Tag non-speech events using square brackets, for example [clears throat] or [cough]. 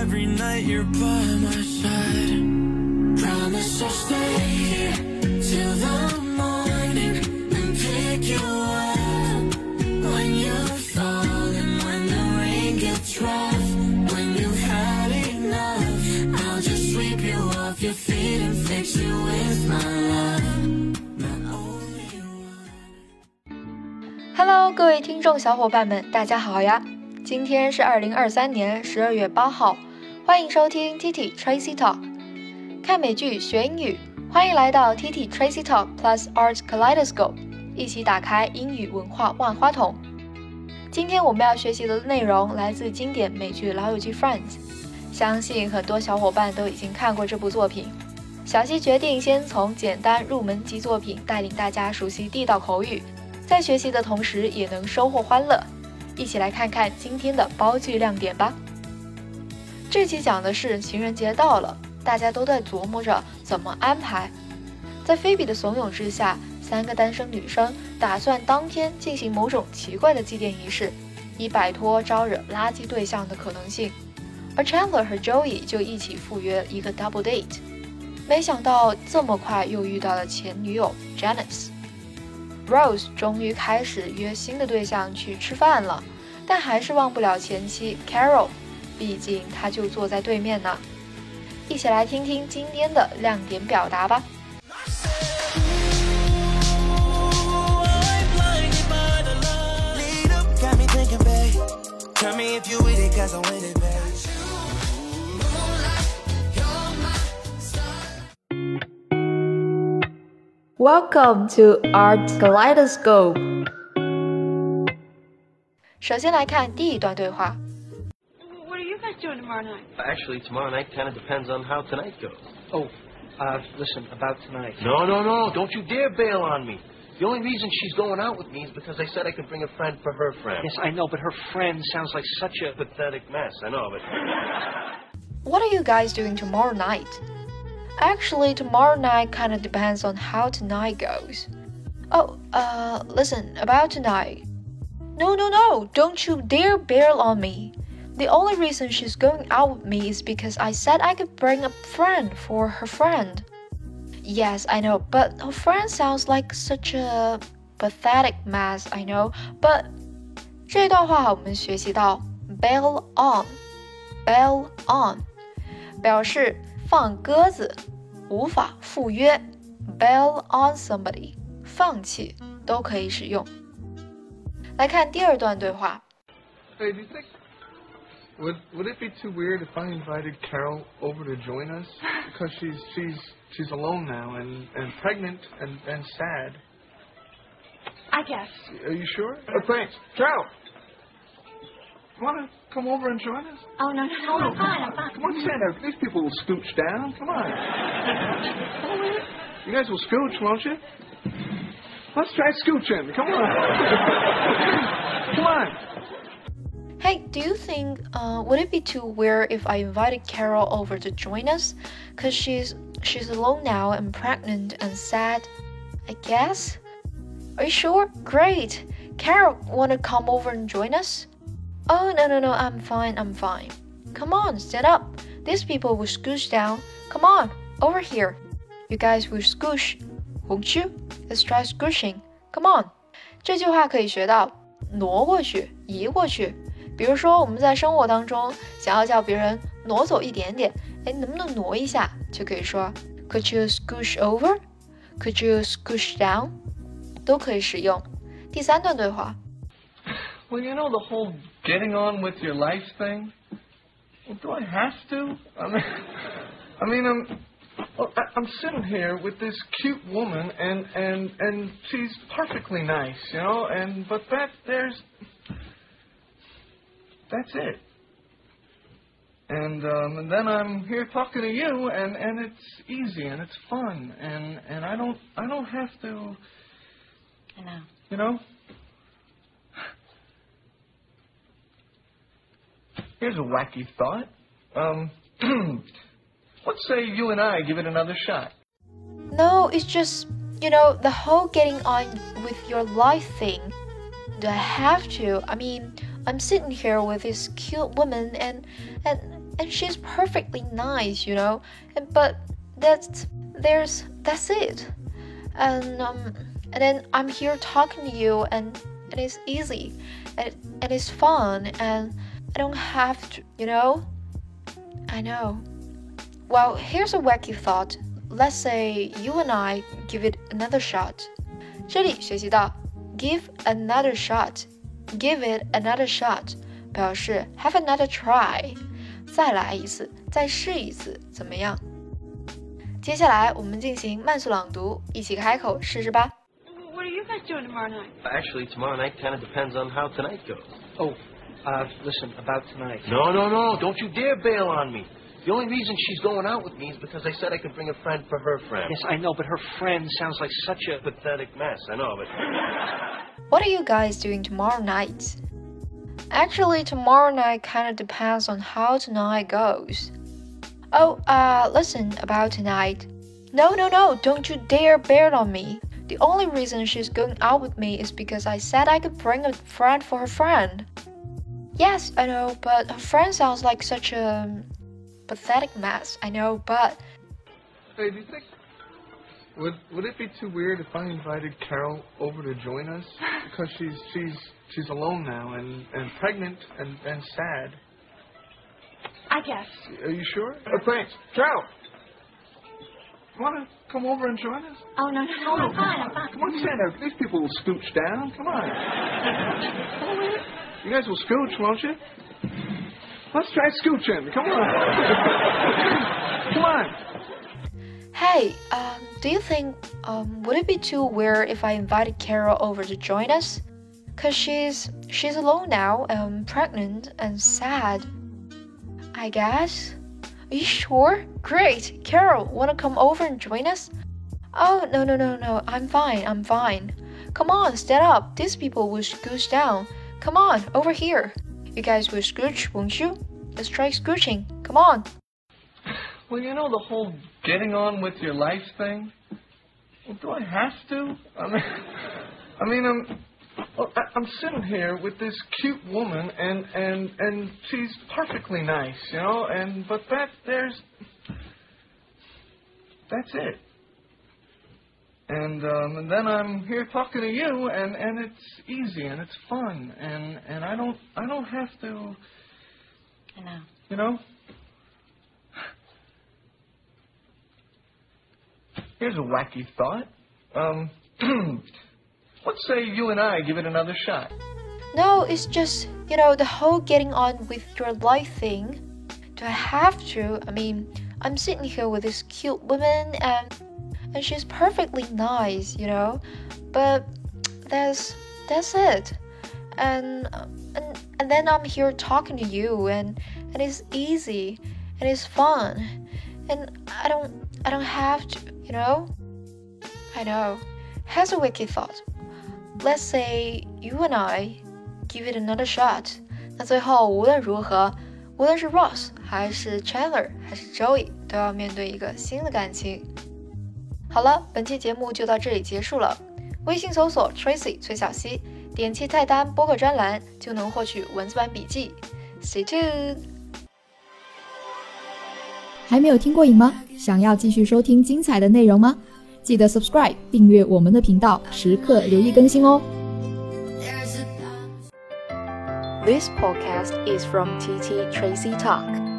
every night you're by my side. Promise I'll stay here till the morning and pick you up when you fall and when the rain gets rough. When you've had enough, I'll just sweep you off your feet and fix you with my love. My only one. Hello，各位听众小伙伴们，大家好呀！今天是二零二三年十二月八号，欢迎收听 T T Tracy Talk，看美剧学英语，欢迎来到 T T Tracy Talk Plus Art Kaleidoscope，一起打开英语文化万花筒。今天我们要学习的内容来自经典美剧《老友记 Friends》，相信很多小伙伴都已经看过这部作品。小溪决定先从简单入门级作品带领大家熟悉地道口语，在学习的同时也能收获欢乐。一起来看看今天的包句亮点吧。这期讲的是情人节到了，大家都在琢磨着怎么安排。在菲比的怂恿之下，三个单身女生打算当天进行某种奇怪的祭奠仪式，以摆脱招惹垃圾对象的可能性。而 Chandler 和 Joey 就一起赴约一个 double date，没想到这么快又遇到了前女友 Janice。Rose 终于开始约新的对象去吃饭了，但还是忘不了前妻 Carol，毕竟他就坐在对面呢。一起来听听今天的亮点表达吧。Welcome to Art Kaleidoscope。首先来看第一段对话。What guys doing tomorrow night? Actually, tomorrow night kind of depends on how tonight goes. Oh, uh, listen, about tonight. No, no, no. Don't you dare bail on me. The only reason she's going out with me is because I said I could bring a friend for her friend. Yes, I know, but her friend sounds like such a. Pathetic mess, I know, but. [laughs] What are you guys doing tomorrow night? Actually, tomorrow night kind of depends on how tonight goes. Oh, uh, listen, about tonight. No, no, no, don't you dare bail on me. The only reason she's going out with me is because I said I could bring a friend for her friend. Yes, I know, but her friend sounds like such a pathetic mess, I know, but 这段话我们学习到 bail on, bail on 表示放鸽子，无法赴约，bail on somebody，放弃都可以使用。来看第二段对话 Hey, do you think would would it be too weird if I invited Carol over to join us? [laughs] Because she's she's she's alone now and and pregnant and and sad. I guess. Are you sure? Oh, thanks, Carol. You want to come over and join us? Oh, no, no, no, I'm fine, I'm fine. Come on, Santa. These people will scooch down. Come on. [laughs] You guys will scooch, won't you? Let's try scooching. Come on. [laughs] Come on. Hey, do you think uh, would it be too weird if I invited Carol over to join us? Cause she's she's alone now and pregnant and sad. I guess. Are you sure? Great. Carol, wanna come over and join us? Oh no no no, I'm fine, I'm fine. Come on, stand up. These people will scooch down. Come on, over here. You guys will scooch, won't you? Let's try scooching. Come on. 这句话可以学到挪过去、移过去。 比如说我们在生活当中想要叫别人挪走一点点，哎，能不能挪一下？就可以说 Could you scooch over? Could you scooch down? 都可以使用。第三段对话 Well, you know the whole getting on with your life thing. Well, do I have to? I mean, [laughs] I mean, I'm, well, I- I'm sitting here with this cute woman, and and and she's perfectly nice, you know. And but that there's, that's it. And um, and then I'm here talking to you, and and it's easy and it's fun, and and I don't I don't have to, I know. you know. Here's a wacky thought. Um, [clears throat] let's say you and I give it another shot. No, it's just, you know, the whole getting on with your life thing. Do I have to? I mean, I'm sitting here with this cute woman and and and she's perfectly nice, you know. And but that's there's that's it. And um and then I'm here talking to you and and it's easy and and it's fun and I don't have to, you know? I know. Well, here's a wacky thought. Let's say you and I give it another shot. 这里学习到 give another shot, give it another shot 表示 have another try，再来一次，再试一次，怎么样？接下来我们进行慢速朗读，一起开口试试吧。 What are you guys doing tomorrow night? Actually, tomorrow night kind of depends on how tonight goes. Oh, uh, listen, about tonight. No, no, no. Don't you dare bail on me. The only reason she's going out with me is because I said I could bring a friend for her friend. Yes, I know, but her friend sounds like such a. Pathetic mess, I know, but [laughs] What are you guys doing tomorrow night? Actually, tomorrow night kind of depends on how tonight goes. Oh, uh, listen about tonight. No, no, no, don't you dare bear it on me. The only reason she's going out with me is because I said I could bring a friend for her friend. Yes, I know, but her friend sounds like such a pathetic mess. I know, but Hey, do you think would would it be too weird if I invited Carol over to join us? [laughs] Because she's she's she's alone now and and pregnant and and sad. I guess. Are you sure? Oh, thanks, Carol. Want to come over and join us? Oh, no, no, no, I'm fine, I'm fine. Come on, stand there. These people will scooch down. Come on. Come over here. You guys will scooch, won't you? Let's try scooching. Come on. [laughs] Come on. hey, um, do you think um, would it be too weird if I invited Carol over to join us? Cause she's she's alone now, um, pregnant and sad. I guess. Are you sure? Great. Carol, wanna come over and join us? Oh no no no no, I'm fine, I'm fine. Come on, stand up. These people will scooch down. Come on, over here. You guys will scooch, won't you? Let's try scooching. Come on. Well, you know the whole getting on with your life thing. Well, do I have to? I mean, [laughs] I mean, I'm, well, I- I'm sitting here with this cute woman, and and and she's perfectly nice, you know. And but that there's, that's it. And um, and then I'm here talking to you, and and it's easy and it's fun, and and I don't I don't have to, I know. you know. Here's a wacky thought. Um, [clears throat] let's say you and I give it another shot. No, it's just, you know, the whole getting on with your life thing. Do I have to? I mean, I'm sitting here with this cute woman and and she's perfectly nice, you know. But that's that's it. And and and then I'm here talking to you and and it's easy and it's fun. And I don't I don't have to, you know? I know. Here's a wicked thought. Let's say you and I give it another shot。那最后无论如何，无论是 Ross 还是 Chandler 还是 Joey，都要面对一个新的感情。 好了，本期节目就到这里结束了。微信搜索 Tracy 崔小溪，点击菜单播客专栏就能获取文字版笔记。Stay tuned。还没有听过瘾吗？想要继续收听精彩的内容吗？记得 subscribe 订阅我们的频道，时刻留意更新哦。This podcast is from TT Tracy Talk.